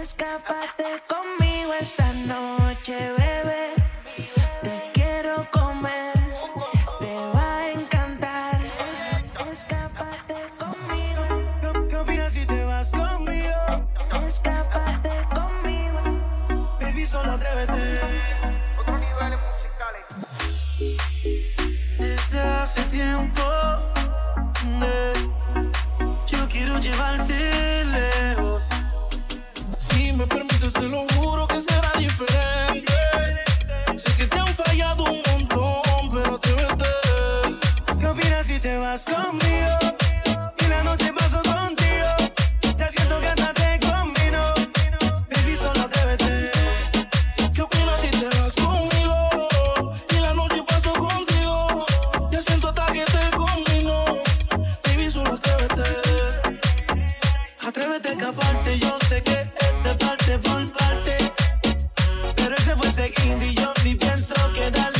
Escápate conmigo esta noche, bebé. Atrévete a escaparte, yo sé que esta parte por parte. Pero ese fue ese indie, yo sí pienso que dale.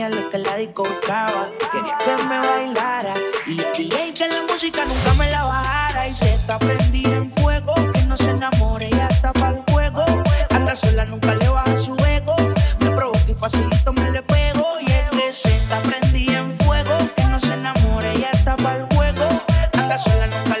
tenía lo que la discocaba. Quería que me bailara y, y, y que la música nunca me la bajara. Y se está prendida en fuego, que no se enamore y hasta para el juego. Anda sola, nunca le baja su ego. Me provoca y facilito me le pego. Y es que se está prendida en fuego, que no se enamore y hasta para el juego. Anda sola, nunca le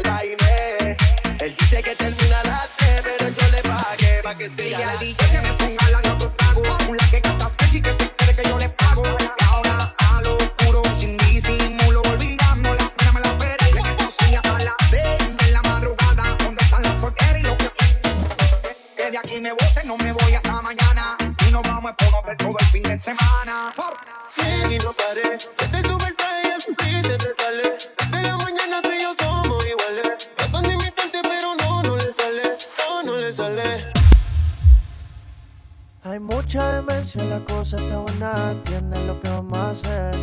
el baile. Hay mucha demencia, la cosa está buena, entienden lo que vamos a hacer.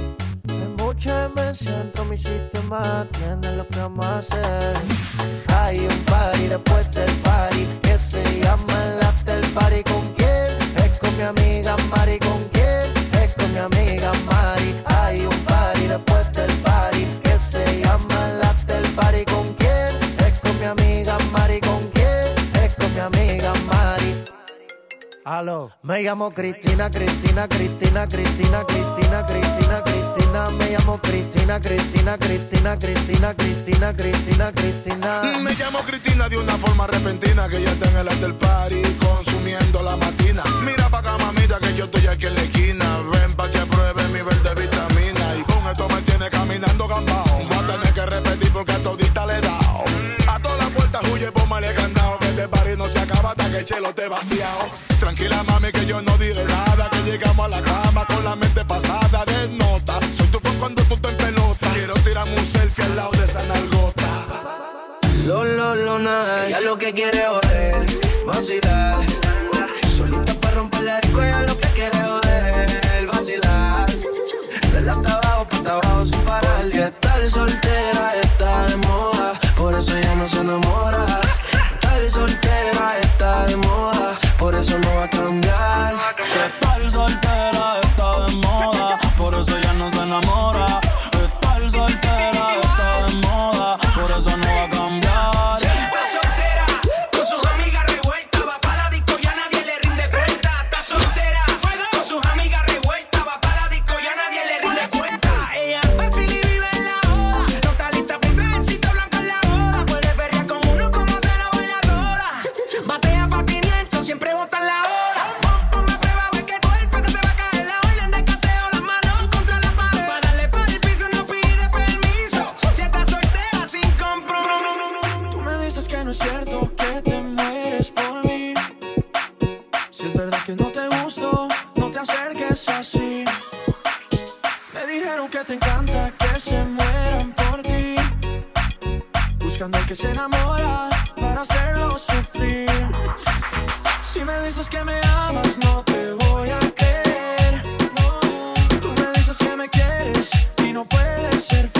Hay mucha demencia dentro de mi sistema, entienden lo que vamos a hacer. Hay un party después del party que se llama el after party. ¿Con quién? Es con mi amiga Mari. ¿Con quién? Es con mi amiga Mari. Hay un party después Aló. Me llamo Cristina, Cristina, Cristina, Cristina, Cristina, Cristina, Cristina. Me llamo Cristina, Cristina, Cristina, Cristina, Cristina, Cristina, Cristina. Me llamo Cristina de una forma repentina que ya está en el after party consumiendo la matina. Mira pa' acá, mamita, que yo estoy aquí en la esquina. Ven pa' que pruebe mi verde vitamina. Y con esto me tiene caminando gambao. Va a tener que repetir porque a todita le he. A todas las puertas huye, póngale candado. Que este party no se acaba hasta que el chelo te vaciado. Tranquila, mami, que yo no diré nada. Que llegamos a la cama con la mente pasada de nota. Soy tu fan cuando tú te pelota. Quiero tirarme un selfie al lado de esa nalgota. Lo, lo, lo, nada. Ella lo que quiere es joder, vacilar. Solita para romper la disco, ella lo que quiere es joder, vacilar. De la hasta abajo, para abajo, sin parar. Y estar soltera. buscando que se enamora para hacerlo sufrir. Si me dices que me amas, no te voy a creer. No, tú me dices que me quieres y no puedes ser feliz.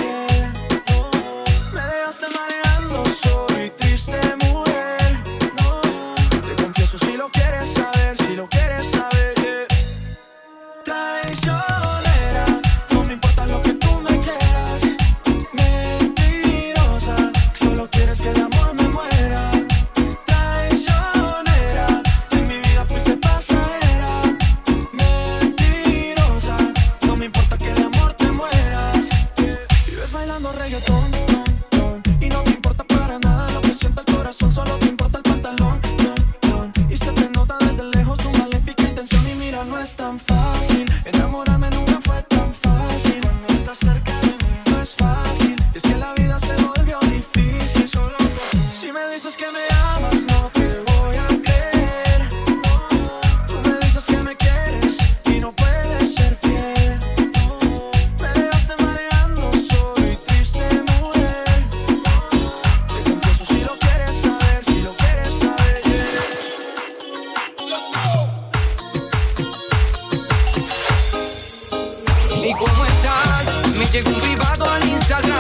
on Instagram.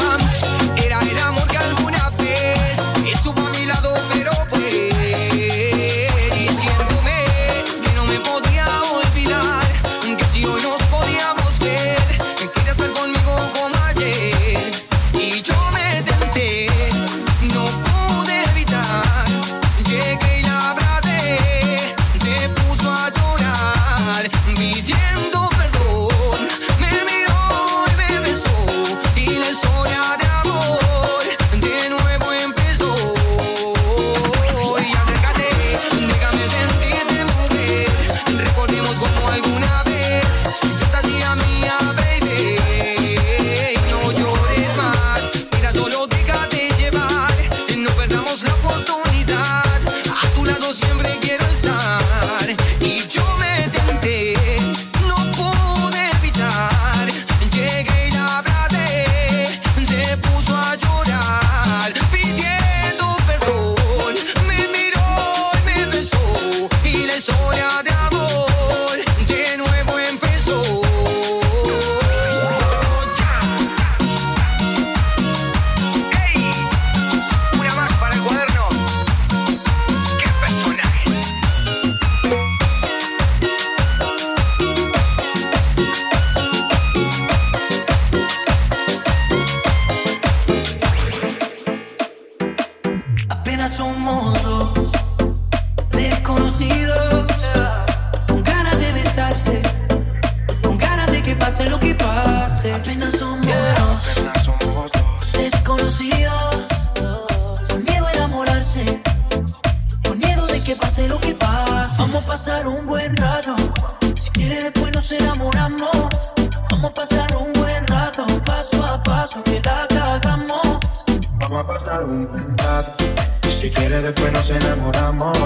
pasar un rato. Y si quieres después nos enamoramos.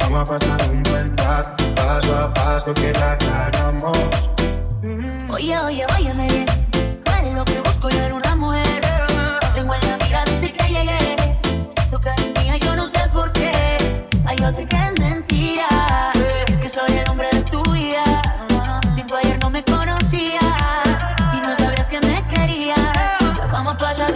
Vamos a pasar un buen rato, paso a paso que la aclaramos. Mm. Oye, oye, óyeme bien. Tú eres lo que busco yo en una mujer. Tengo en la mira desde que llegué. Tu cariño yo no sé por qué. Hay no sé que es mentira. Que soy el hombre de tu vida. Sin tu ayer no me conocía. Y no sabrías que me quería. Vamos a pasar